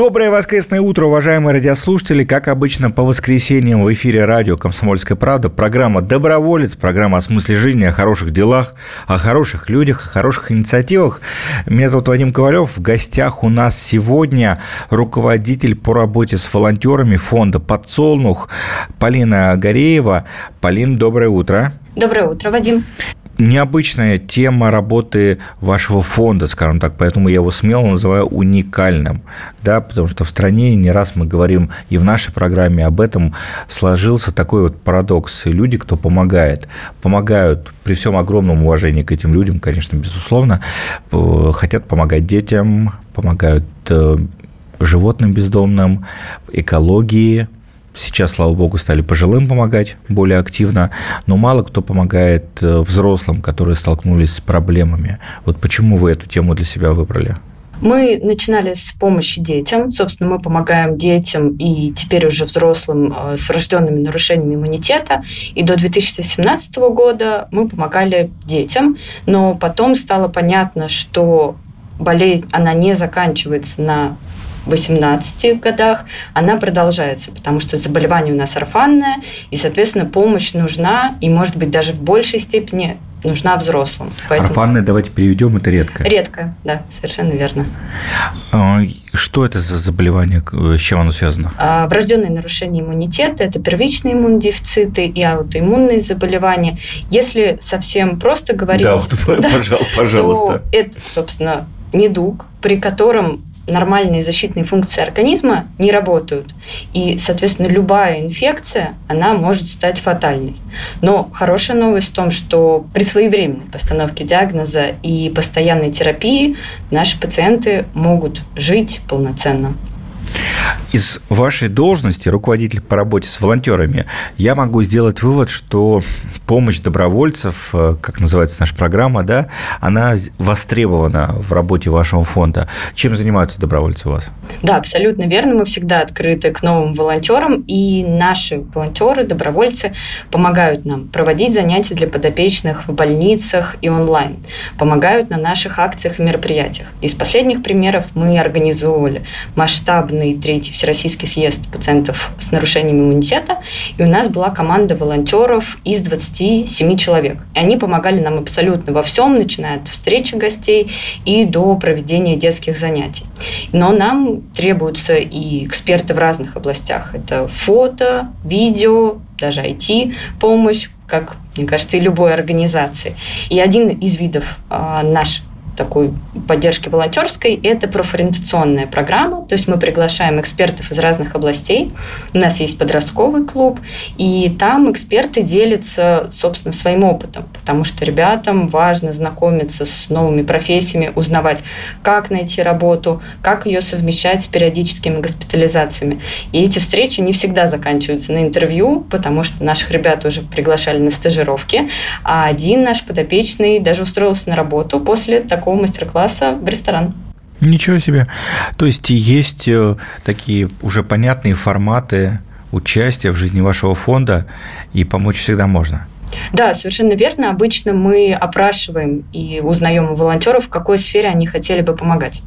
Доброе воскресное утро, уважаемые радиослушатели. Как обычно, по воскресеньям в эфире радио «Комсомольская правда» программа «Доброволец», программа о смысле жизни, о хороших делах, о хороших людях, о хороших инициативах. Меня зовут Вадим Ковалев. В гостях у нас сегодня руководитель по работе с волонтерами фонда «Подсолнух» Полина Гореева. Полин, доброе утро. Доброе утро, Вадим необычная тема работы вашего фонда, скажем так, поэтому я его смело называю уникальным, да, потому что в стране не раз мы говорим и в нашей программе об этом сложился такой вот парадокс. И люди, кто помогает, помогают при всем огромном уважении к этим людям, конечно, безусловно, хотят помогать детям, помогают э, животным бездомным, экологии, Сейчас, слава богу, стали пожилым помогать более активно, но мало кто помогает э, взрослым, которые столкнулись с проблемами. Вот почему вы эту тему для себя выбрали? Мы начинали с помощи детям. Собственно, мы помогаем детям и теперь уже взрослым э, с врожденными нарушениями иммунитета. И до 2017 года мы помогали детям. Но потом стало понятно, что болезнь, она не заканчивается на 18 годах, она продолжается, потому что заболевание у нас орфанное, и, соответственно, помощь нужна, и, может быть, даже в большей степени нужна взрослым. Поэтому... Орфанное, давайте переведем, это редко. Редко, да, совершенно верно. А, что это за заболевание, с чем оно связано? А, врожденные нарушения иммунитета – это первичные иммунодефициты и аутоиммунные заболевания. Если совсем просто говорить… Да, вот, да, пожалуйста. То это, собственно, недуг, при котором нормальные защитные функции организма не работают. И, соответственно, любая инфекция, она может стать фатальной. Но хорошая новость в том, что при своевременной постановке диагноза и постоянной терапии наши пациенты могут жить полноценно. Из вашей должности, руководитель по работе с волонтерами, я могу сделать вывод, что помощь добровольцев, э, как называется наша программа, да, она востребована в работе вашего фонда. Чем занимаются добровольцы у вас? Да, абсолютно верно. Мы всегда открыты к новым волонтерам, и наши волонтеры, добровольцы помогают нам проводить занятия для подопечных в больницах и онлайн, помогают на наших акциях и мероприятиях. Из последних примеров мы организовывали масштабный третий Всероссийский съезд пациентов с нарушением иммунитета, и у нас была команда волонтеров из 27 человек. И они помогали нам абсолютно во всем, начиная от встречи гостей и до проведения детских занятий. Но нам требуются и эксперты в разных областях. Это фото, видео, даже IT-помощь, как, мне кажется, и любой организации. И один из видов э, наш такой поддержки волонтерской, это профориентационная программа, то есть мы приглашаем экспертов из разных областей. У нас есть подростковый клуб, и там эксперты делятся, собственно, своим опытом, потому что ребятам важно знакомиться с новыми профессиями, узнавать, как найти работу, как ее совмещать с периодическими госпитализациями. И эти встречи не всегда заканчиваются на интервью, потому что наших ребят уже приглашали на стажировки, а один наш подопечный даже устроился на работу после такого такого мастер-класса в ресторан. Ничего себе. То есть есть э, такие уже понятные форматы участия в жизни вашего фонда, и помочь всегда можно. Да, совершенно верно. Обычно мы опрашиваем и узнаем у волонтеров, в какой сфере они хотели бы помогать.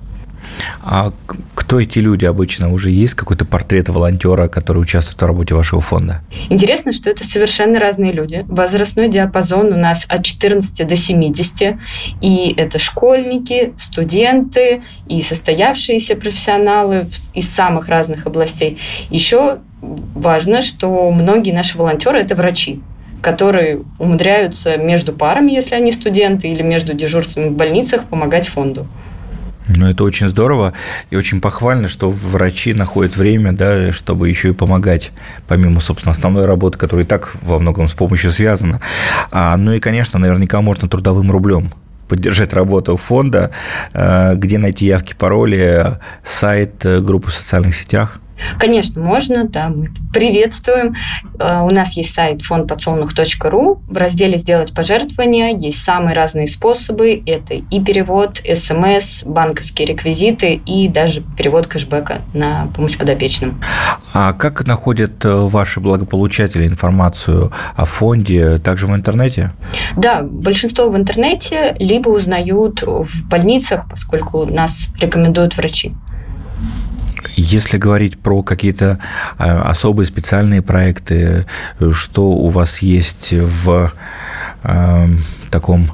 А кто эти люди обычно? Уже есть какой-то портрет волонтера, который участвует в работе вашего фонда? Интересно, что это совершенно разные люди. Возрастной диапазон у нас от 14 до 70. И это школьники, студенты и состоявшиеся профессионалы из самых разных областей. Еще важно, что многие наши волонтеры – это врачи которые умудряются между парами, если они студенты, или между дежурствами в больницах помогать фонду. Ну, это очень здорово и очень похвально, что врачи находят время, да, чтобы еще и помогать, помимо, собственно, основной работы, которая и так во многом с помощью связана. А, ну и, конечно, наверняка можно трудовым рублем поддержать работу фонда, э, где найти явки, пароли, сайт, э, группы в социальных сетях? Конечно, можно, да, мы приветствуем. Э, у нас есть сайт фондподсолнух.ру. В разделе «Сделать пожертвования» есть самые разные способы. Это и перевод, СМС, банковские реквизиты и даже перевод кэшбэка на помощь подопечным. А как находят э, ваши благополучатели информацию о фонде? Также в интернете? Да, большинство в интернете, либо узнают в больницах, поскольку нас рекомендуют врачи. Если говорить про какие-то э, особые специальные проекты, что у вас есть в э, таком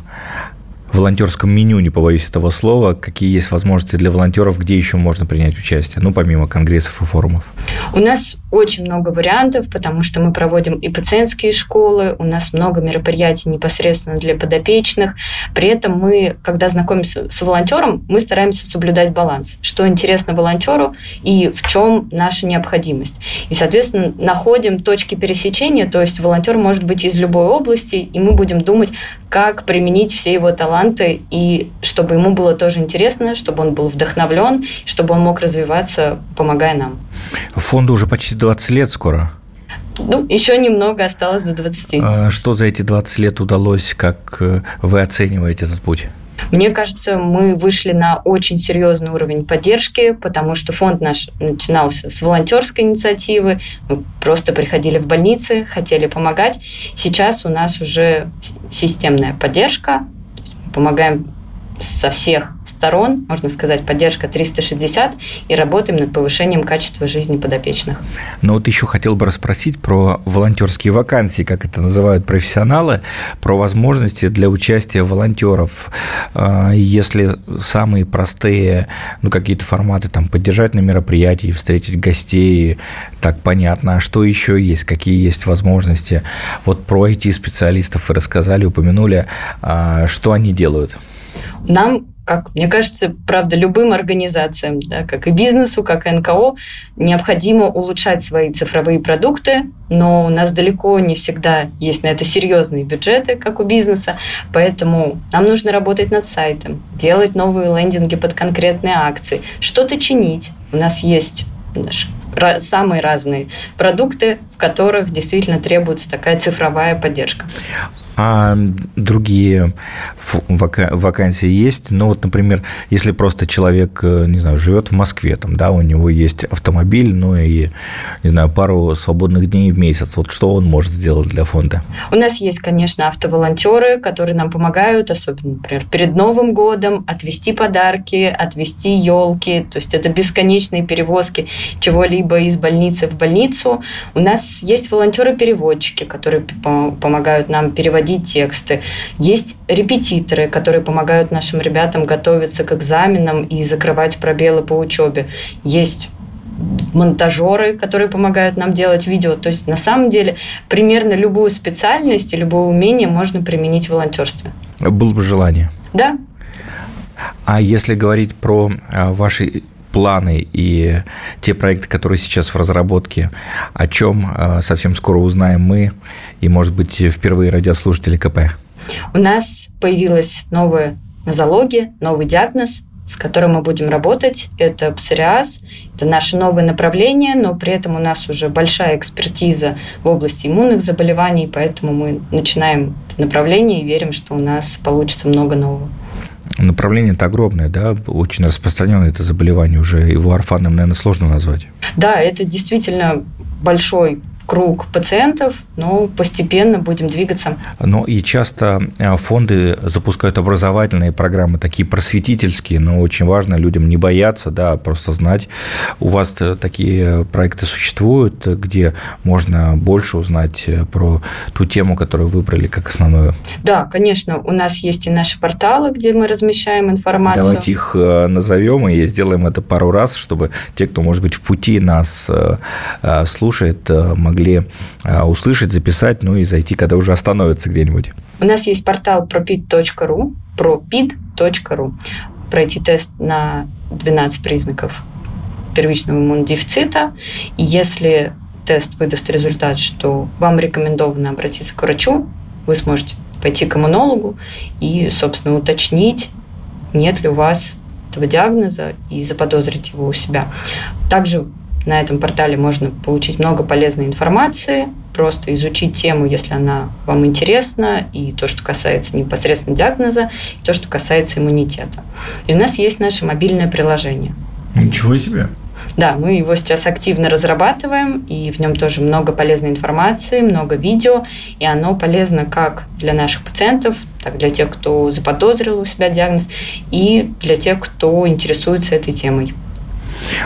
волонтерском меню, не побоюсь этого слова, какие есть возможности для волонтеров, где еще можно принять участие, ну, помимо конгрессов и форумов? У нас очень много вариантов, потому что мы проводим и пациентские школы, у нас много мероприятий непосредственно для подопечных. При этом мы, когда знакомимся с волонтером, мы стараемся соблюдать баланс, что интересно волонтеру и в чем наша необходимость. И, соответственно, находим точки пересечения, то есть волонтер может быть из любой области, и мы будем думать, как применить все его таланты, и чтобы ему было тоже интересно, чтобы он был вдохновлен, чтобы он мог развиваться, помогая нам. Фонду уже почти 20 лет скоро. Ну, еще немного осталось до 20. А что за эти 20 лет удалось, как э, вы оцениваете этот путь? Мне кажется, мы вышли на очень серьезный уровень поддержки, потому что фонд наш начинался с волонтерской инициативы. Мы просто приходили в больницы, хотели помогать. Сейчас у нас уже системная поддержка. Помогаем со всех сторон, можно сказать, поддержка 360, и работаем над повышением качества жизни подопечных. Но вот еще хотел бы расспросить про волонтерские вакансии, как это называют профессионалы, про возможности для участия волонтеров. А, если самые простые, ну, какие-то форматы, там, поддержать на мероприятии, встретить гостей, так понятно. А что еще есть? Какие есть возможности? Вот про IT-специалистов вы рассказали, упомянули, а, что они делают? Нам как мне кажется, правда, любым организациям, да, как и бизнесу, как и НКО, необходимо улучшать свои цифровые продукты, но у нас далеко не всегда есть на это серьезные бюджеты, как у бизнеса, поэтому нам нужно работать над сайтом, делать новые лендинги под конкретные акции, что-то чинить. У нас есть самые разные продукты, в которых действительно требуется такая цифровая поддержка. А другие вакансии есть? Ну, вот, например, если просто человек, э, не знаю, живет в Москве, там, да, у него есть автомобиль, ну и, не знаю, пару свободных дней в месяц, вот что он может сделать для фонда? У нас есть, конечно, автоволонтеры, которые нам помогают, особенно, например, перед Новым годом, отвезти подарки, отвезти елки, то есть это бесконечные перевозки чего-либо из больницы в больницу. У нас есть волонтеры-переводчики, которые помогают нам переводить переводить тексты. Есть репетиторы, которые помогают нашим ребятам готовиться к экзаменам и закрывать пробелы по учебе. Есть монтажеры, которые помогают нам делать видео. То есть на самом деле примерно любую специальность и любое умение можно применить в волонтерстве. Было бы желание. Да. А если говорить про а, ваши планы и те проекты, которые сейчас в разработке, о чем а, совсем скоро узнаем мы и, может быть, впервые радиослушатели КП? У нас появилась новая нозология, новый диагноз, с которым мы будем работать. Это псориаз, это наше новое направление, но при этом у нас уже большая экспертиза в области иммунных заболеваний, поэтому мы начинаем это направление и верим, что у нас получится много нового. Направление это огромное, да, очень распространенное это заболевание уже, его орфанным, наверное, сложно назвать. Да, это действительно большой круг пациентов, но постепенно будем двигаться. Ну и часто э, фонды запускают образовательные программы, такие просветительские, но очень важно людям не бояться, да, просто знать. У вас такие проекты существуют, где можно больше узнать э, про ту тему, которую выбрали как основную? Да, конечно, у нас есть и наши порталы, где мы размещаем информацию. Давайте их э, назовем и сделаем это пару раз, чтобы те, кто, может быть, в пути нас слушает, могли могли а, услышать, записать, ну и зайти, когда уже остановятся где-нибудь. У нас есть портал propid.ru, propid.ru, пройти тест на 12 признаков первичного иммунодефицита. И если тест выдаст результат, что вам рекомендовано обратиться к врачу, вы сможете пойти к иммунологу и, собственно, уточнить, нет ли у вас этого диагноза и заподозрить его у себя. Также На этом портале можно получить много полезной информации, просто изучить тему, если она вам интересна, и то, что касается непосредственно диагноза, и то, что касается иммунитета. И у нас есть наше мобильное приложение. Ничего себе! Да, мы его сейчас активно разрабатываем, и в нем тоже много полезной информации, много видео, и оно полезно как для наших пациентов, так для тех, кто заподозрил у себя диагноз, и для тех, кто интересуется этой темой.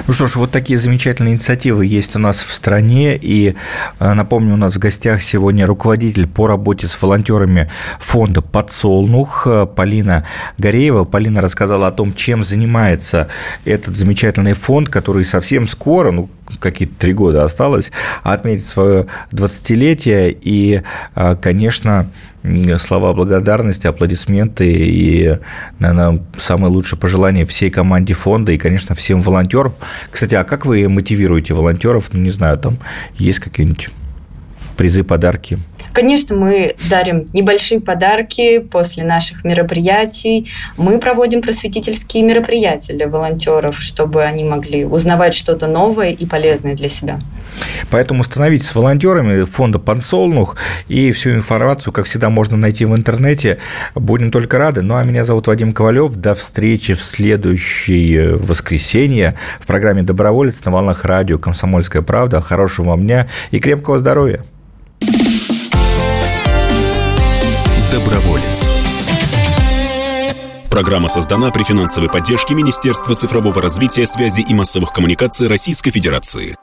Ну что ж, вот такие замечательные инициативы есть у нас в стране. И э, напомню, у нас в гостях сегодня руководитель по работе с волонтерами фонда «Подсолнух» э, Полина Гореева. Полина рассказала о том, чем занимается этот замечательный фонд, который совсем скоро, ну, какие-то три года осталось, отметить свое 20-летие. И, э, конечно, слова благодарности, аплодисменты и, наверное, самое лучшее пожелание всей команде фонда и, конечно, всем волонтерам. Кстати, а как вы мотивируете волонтеров? Ну, не знаю, там есть какие-нибудь призы, подарки? Конечно, мы дарим небольшие подарки после наших мероприятий. Мы проводим просветительские мероприятия для волонтеров, чтобы они могли узнавать что-то новое и полезное для себя. Поэтому становитесь волонтерами фонда «Подсолнух», и всю информацию, как всегда, можно найти в интернете. Будем только рады. Ну, а меня зовут Вадим Ковалев. До встречи в следующее воскресенье в программе «Доброволец» на волнах радио «Комсомольская правда». Хорошего вам дня и крепкого здоровья! Доброволец. Программа создана при финансовой поддержке Министерства цифрового развития, связи и массовых коммуникаций Российской Федерации.